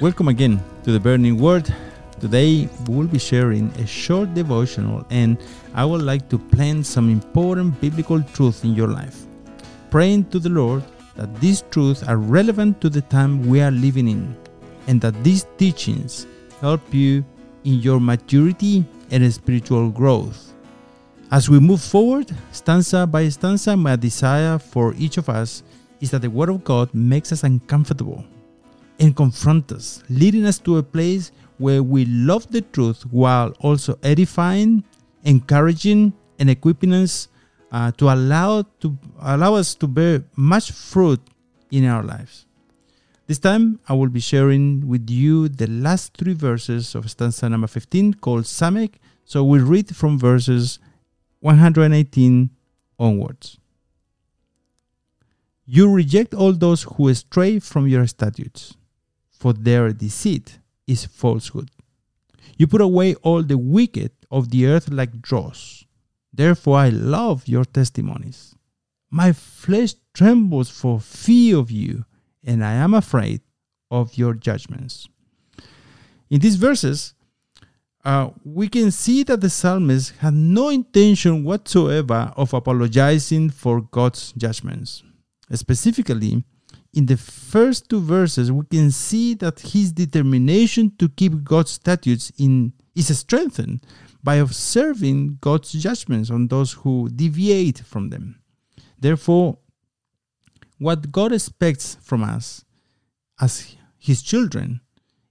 Welcome again to the Burning Word. Today we will be sharing a short devotional, and I would like to plant some important biblical truth in your life. Praying to the Lord that these truths are relevant to the time we are living in, and that these teachings help you in your maturity and spiritual growth. As we move forward, stanza by stanza, my desire for each of us is that the Word of God makes us uncomfortable and confront us, leading us to a place where we love the truth while also edifying, encouraging, and equipping us uh, to allow to allow us to bear much fruit in our lives. This time, I will be sharing with you the last three verses of stanza number 15 called Samekh. So we read from verses 118 onwards. You reject all those who stray from your statutes, for their deceit is falsehood. You put away all the wicked of the earth like dross. Therefore, I love your testimonies. My flesh trembles for fear of you, and I am afraid of your judgments. In these verses, uh, we can see that the psalmist had no intention whatsoever of apologizing for God's judgments. Specifically, in the first two verses, we can see that his determination to keep God's statutes in is strengthened by observing God's judgments on those who deviate from them. Therefore, what God expects from us as his children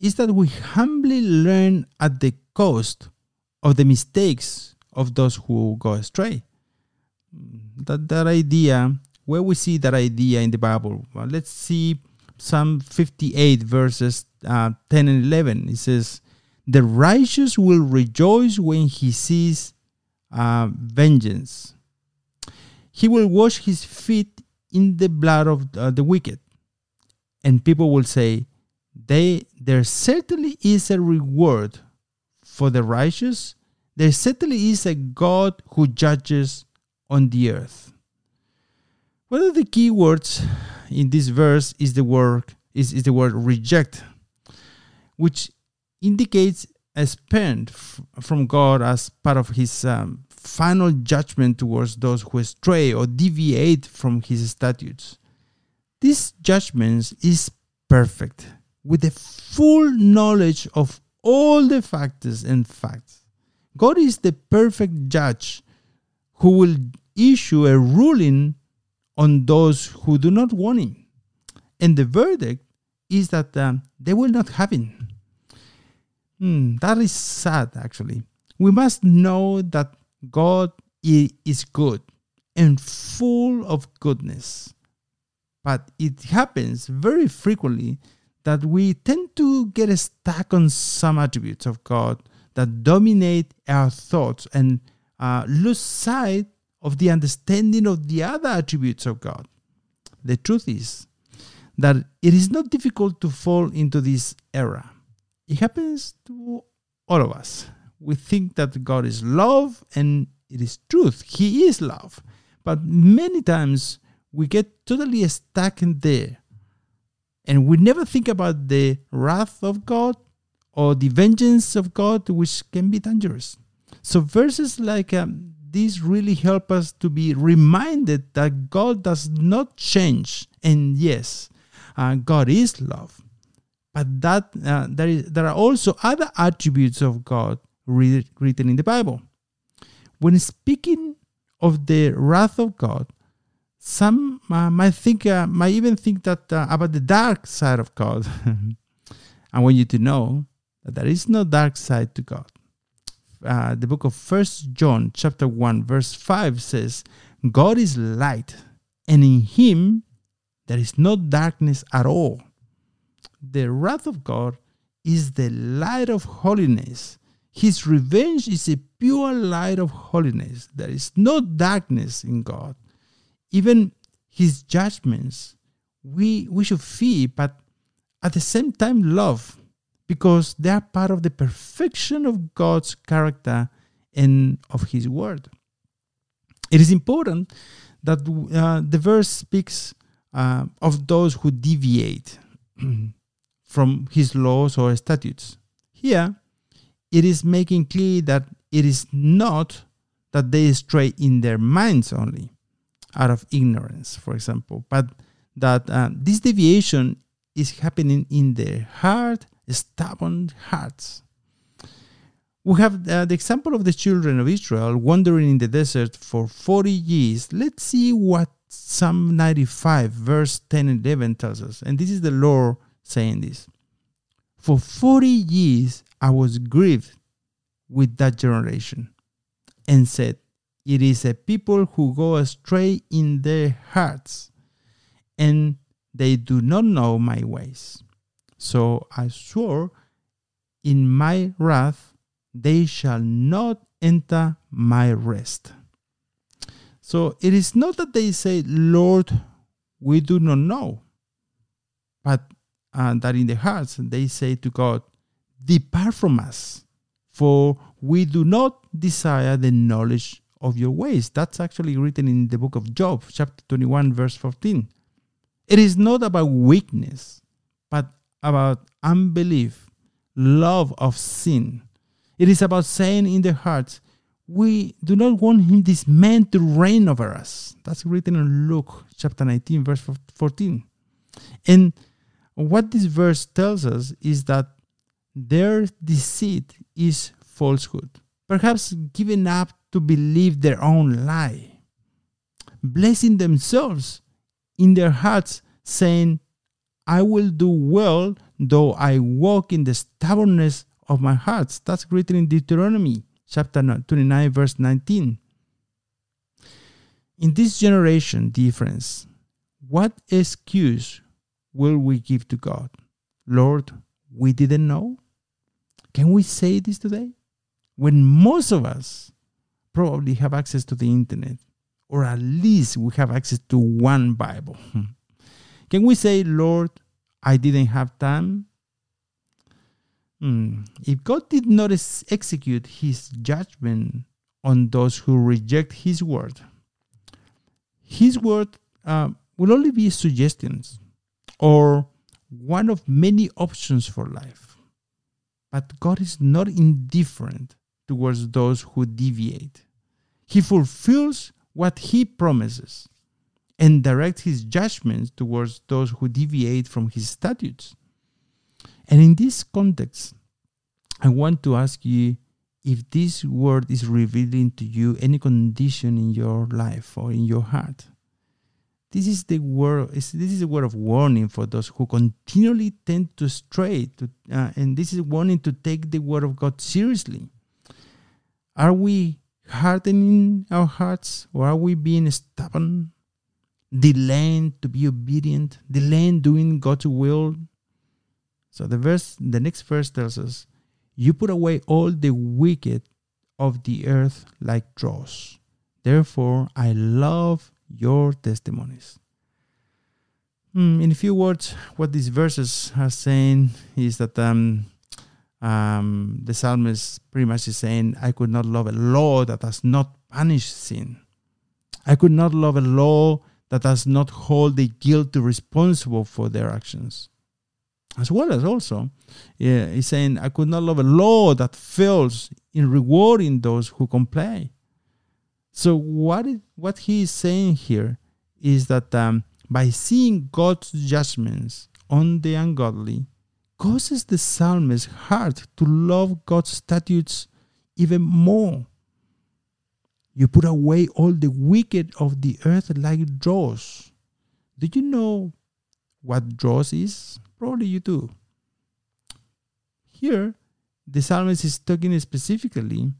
is that we humbly learn at the cost of the mistakes of those who go astray. That, that idea where we see that idea in the Bible. Well, let's see Psalm 58, verses uh, 10 and 11. It says, The righteous will rejoice when he sees uh, vengeance. He will wash his feet in the blood of uh, the wicked. And people will say, they, There certainly is a reward for the righteous. There certainly is a God who judges on the earth. One of the key words in this verse is the word is, is the word reject, which indicates a spend from God as part of His um, final judgment towards those who stray or deviate from His statutes. This judgment is perfect, with the full knowledge of all the factors and facts. God is the perfect judge who will issue a ruling on those who do not want him. And the verdict is that um, they will not have him. Hmm, that is sad, actually. We must know that God is good and full of goodness. But it happens very frequently that we tend to get stuck on some attributes of God that dominate our thoughts and uh, lose sight of the understanding of the other attributes of God. The truth is that it is not difficult to fall into this error. It happens to all of us. We think that God is love, and it is truth. He is love. But many times we get totally stuck in there. And we never think about the wrath of God or the vengeance of God, which can be dangerous. So verses like um, this really help us to be reminded that God does not change. And yes, uh, God is love. But that uh, there, is, there are also other attributes of God read, written in the Bible. When speaking of the wrath of God, some uh, might think, uh, might even think that uh, about the dark side of God. I want you to know that there is no dark side to God uh, the book of First John, chapter one, verse five says, "God is light, and in Him there is no darkness at all." The wrath of God is the light of holiness. His revenge is a pure light of holiness. There is no darkness in God. Even His judgments, we we should fear, but at the same time love because they are part of the perfection of God's character and of His Word. It is important that uh, the verse speaks uh, of those who deviate. from his laws or statutes. Here, it is making clear that it is not that they stray in their minds only, out of ignorance, for example, but that uh, this deviation is happening in their hard, stubborn hearts. We have uh, the example of the children of Israel wandering in the desert for 40 years. Let's see what Psalm 95, verse 10 and 11 tells us. And this is the Lord saying this For 40 years I was grieved with that generation and said, It is a people who go astray in their hearts, and they do not know my ways. So I swore in my wrath they shall not enter my rest. So it is not that they say, Lord, we do not know, but uh, that in their hearts they say to God, Depart from us, for we do not desire the knowledge of your ways. That's actually written in the book of Job, chapter 21, verse 14. It is not about weakness, about unbelief, love of sin, it is about saying in their hearts, we do not want him, this man, to reign over us. That's written in Luke chapter 19, verse 14. And what this verse tells us is that their deceit is falsehood, perhaps giving up to believe their own lie, blessing themselves in their hearts, saying, I will do well though I walk in the stubbornness of my hearts. That's written in Deuteronomy chapter 29, verse 19. In this generation, friends, what excuse will we give to God? Lord, we didn't know? Can we say this today? When most of us probably have access to the internet, or at least we have access to one Bible. Can we say, Lord, I didn't have time? Hmm. If God did not execute his judgment on those who reject his word, his word uh, will only be suggestions or one of many options for life. But God is not indifferent towards those who deviate. He fulfills what he promises and direct his judgments towards those who deviate from his statutes. And in this context, I want to ask you if this word is revealing to you any condition in your life or in your heart. This is the word. This is a word of warning for those who continually tend to stray, to, uh, and this is warning to take the word of God seriously. Are we hardening our hearts, or are we being stubborn, delaying to be obedient, delaying doing God's will, so the verse, the next verse tells us, "You put away all the wicked of the earth like dross. Therefore, I love your testimonies." Hmm, in a few words, what these verses are saying is that um, um, the psalmist pretty much is saying, "I could not love a law that does not punish sin. I could not love a law that does not hold the guilty responsible for their actions." as well as also yeah, he's saying i could not love a law that fails in rewarding those who complain so what it, what he is saying here is that um, by seeing god's judgments on the ungodly causes the psalmist's heart to love god's statutes even more you put away all the wicked of the earth like dross do you know what dross is Probably you do. Here, the psalmist is talking specifically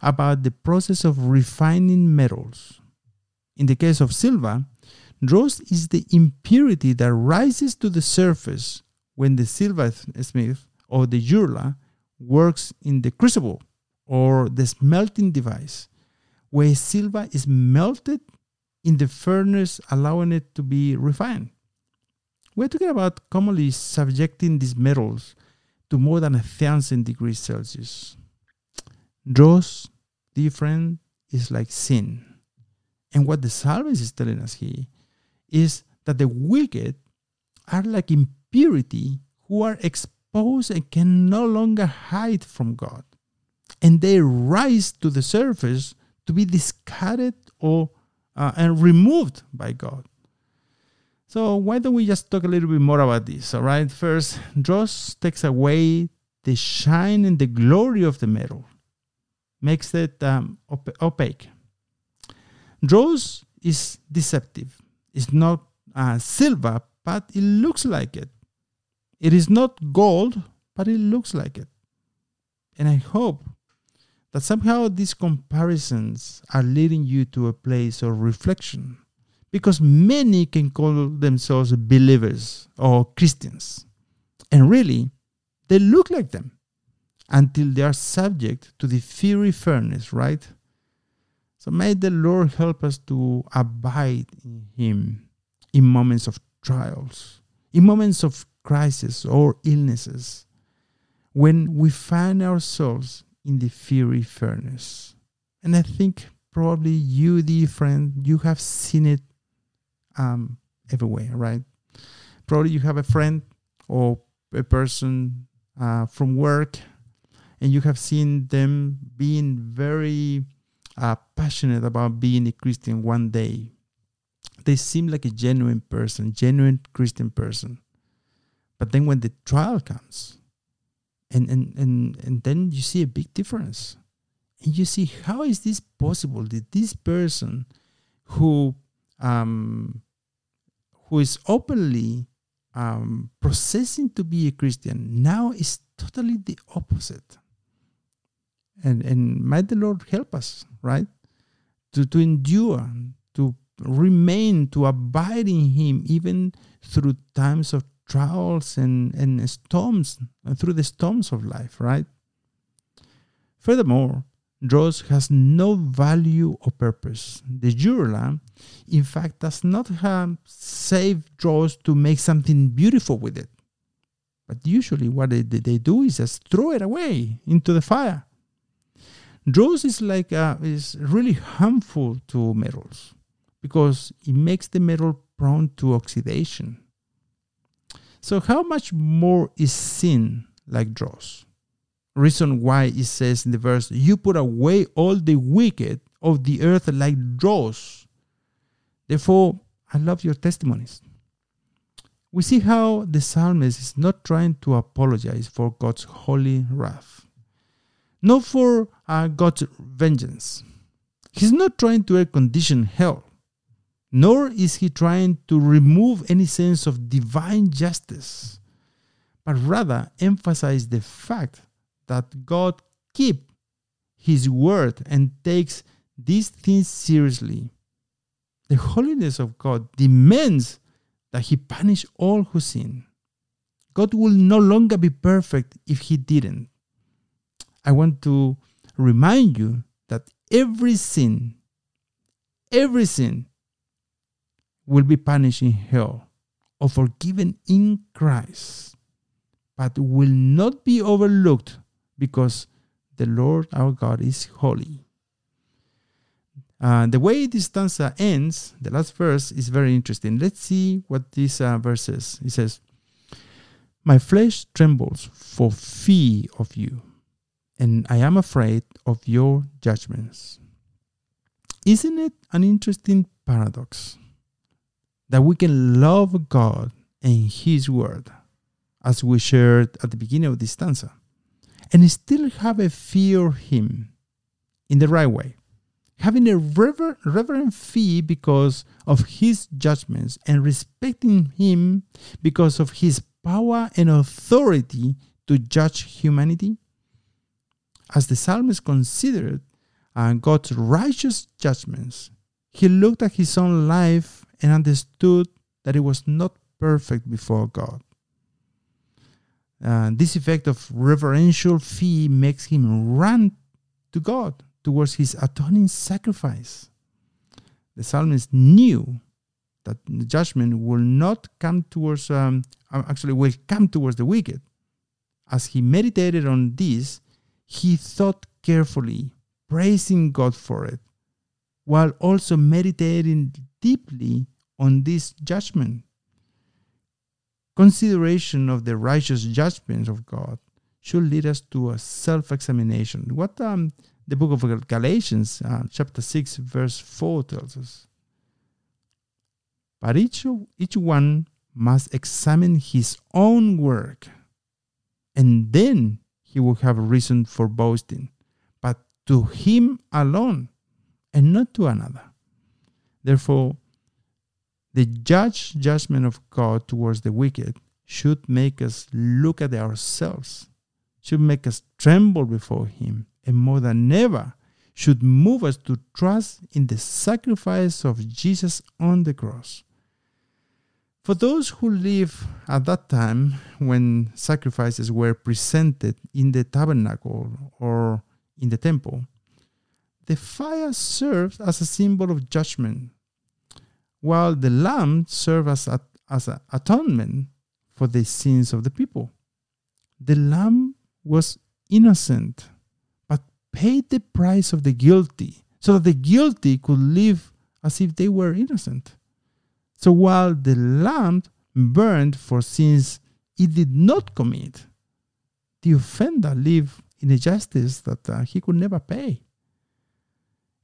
about the process of refining metals. In the case of silver, dross is the impurity that rises to the surface when the silversmith or the jeweler works in the crucible or the smelting device, where silver is melted in the furnace, allowing it to be refined. We're talking about commonly subjecting these metals to more than a thousand degrees Celsius. Dross, different, is like sin. And what the psalmist is telling us here is that the wicked are like impurity who are exposed and can no longer hide from God. And they rise to the surface to be discarded or uh, and removed by God. So why don't we just talk a little bit more about this? All right. First, dross takes away the shine and the glory of the metal, makes it um, op- opaque. Dross is deceptive. It's not uh, silver, but it looks like it. It is not gold, but it looks like it. And I hope that somehow these comparisons are leading you to a place of reflection because many can call themselves believers or Christians. And really, they look like them until they are subject to the fiery furnace, right? So may the Lord help us to abide in Him in moments of trials, in moments of crisis or illnesses, when we find ourselves in the fiery furnace. And I think probably you, dear friend, you have seen it um, everywhere, right? Probably you have a friend or a person uh, from work, and you have seen them being very uh, passionate about being a Christian one day. They seem like a genuine person, genuine Christian person. But then when the trial comes, and, and, and, and then you see a big difference. And you see how is this possible that this person who um, who is openly um, processing to be a Christian now is totally the opposite. And and might the Lord help us, right? To to endure, to remain, to abide in Him, even through times of trials and, and storms, and through the storms of life, right? Furthermore, dross has no value or purpose. The jeweler, in fact, does not have save dross to make something beautiful with it. But usually, what they, they do is just throw it away into the fire. Dross is like uh, is really harmful to metals because it makes the metal prone to oxidation. So, how much more is sin like dross? Reason why it says in the verse, You put away all the wicked of the earth like dross. Therefore, I love your testimonies. We see how the psalmist is not trying to apologize for God's holy wrath, not for uh, God's vengeance. He's not trying to air condition hell nor is he trying to remove any sense of divine justice, but rather emphasize the fact that God keeps his word and takes these things seriously. The holiness of God demands that he punish all who sin. God will no longer be perfect if he didn't. I want to remind you that every sin, every sin will be punished in hell or forgiven in Christ, but will not be overlooked because the Lord our God is holy. Uh, the way this stanza ends, the last verse, is very interesting. Let's see what this uh, verse says. It says, My flesh trembles for fear of you, and I am afraid of your judgments. Isn't it an interesting paradox? That we can love God and His Word, as we shared at the beginning of this stanza, and still have a fear of Him in the right way, having a rever- reverent fear because of His judgments and respecting Him because of His power and authority to judge humanity. As the psalmist considered uh, God's righteous judgments, he looked at his own life and understood that it was not perfect before God. Uh, this effect of reverential fear makes him run to God towards his atoning sacrifice. The psalmist knew that judgment will not come towards, um, uh, actually, will come towards the wicked. As he meditated on this, he thought carefully, praising God for it, while also meditating deeply on this judgment. consideration of the righteous judgments of God should lead us to a self-examination. What um, the book of Galatians, uh, chapter 6, verse 4 tells us. But each, each one must examine his own work, and then he will have reason for boasting, but to him alone, and not to another. Therefore, the judge judgment of God towards the wicked should make us look at ourselves, should make us tremble before Him, and more than ever, should move us to trust in the sacrifice of Jesus on the cross. For those who live at that time when sacrifices were presented in the tabernacle or in the temple, the fire served as a symbol of judgment, while the lamb served as, a, as an atonement for the sins of the people. The lamb was innocent, but paid the price of the guilty, so that the guilty could live as if they were innocent. So while the lamb burned for sins it did not commit, the offender lived in a justice that uh, he could never pay.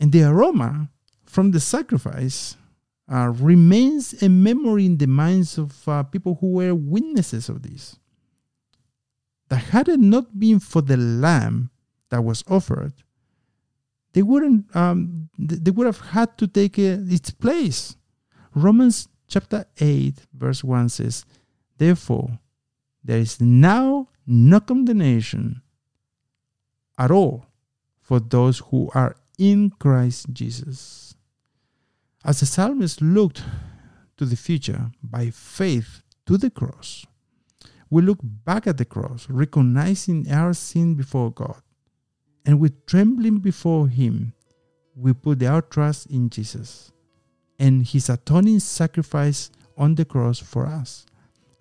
And the aroma from the sacrifice uh, remains a memory in the minds of uh, people who were witnesses of this. That had it not been for the lamb that was offered, they wouldn't. Um, they would have had to take uh, its place. Romans chapter 8, verse 1 says, Therefore, there is now no condemnation at all for those who are in Christ Jesus. As the psalmist looked to the future by faith to the cross, we look back at the cross, recognizing our sin before God, and with trembling before Him, we put our trust in Jesus and his atoning sacrifice on the cross for us.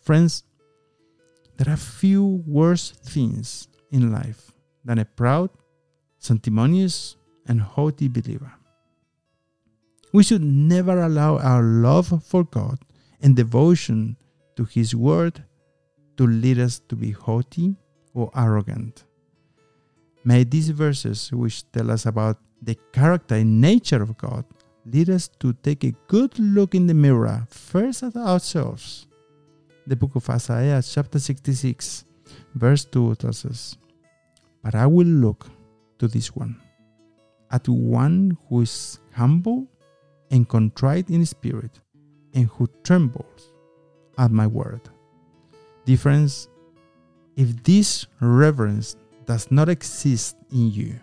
Friends, there are few worse things in life than a proud, sanctimonious, and haughty believer. We should never allow our love for God and devotion to His Word to lead us to be haughty or arrogant. May these verses, which tell us about the character and nature of God, lead us to take a good look in the mirror, first at ourselves. The book of Isaiah, chapter 66, verse 2 tells us, But I will look to this one, at one who is humble and contrite in spirit, and who trembles at my word. Difference if this reverence does not exist in you,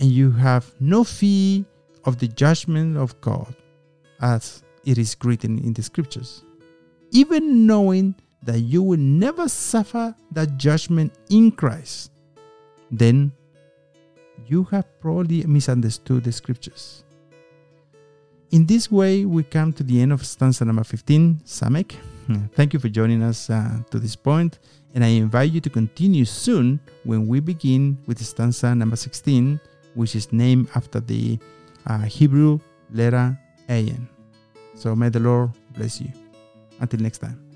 and you have no fear of the judgment of God, as it is written in the scriptures, even knowing that you will never suffer that judgment in Christ, then you have probably misunderstood the scriptures. In this way, we come to the end of stanza number 15, Samekh. Thank you for joining us uh, to this point, and I invite you to continue soon when we begin with stanza number 16, which is named after the uh, Hebrew letter Ayin. So may the Lord bless you. Until next time.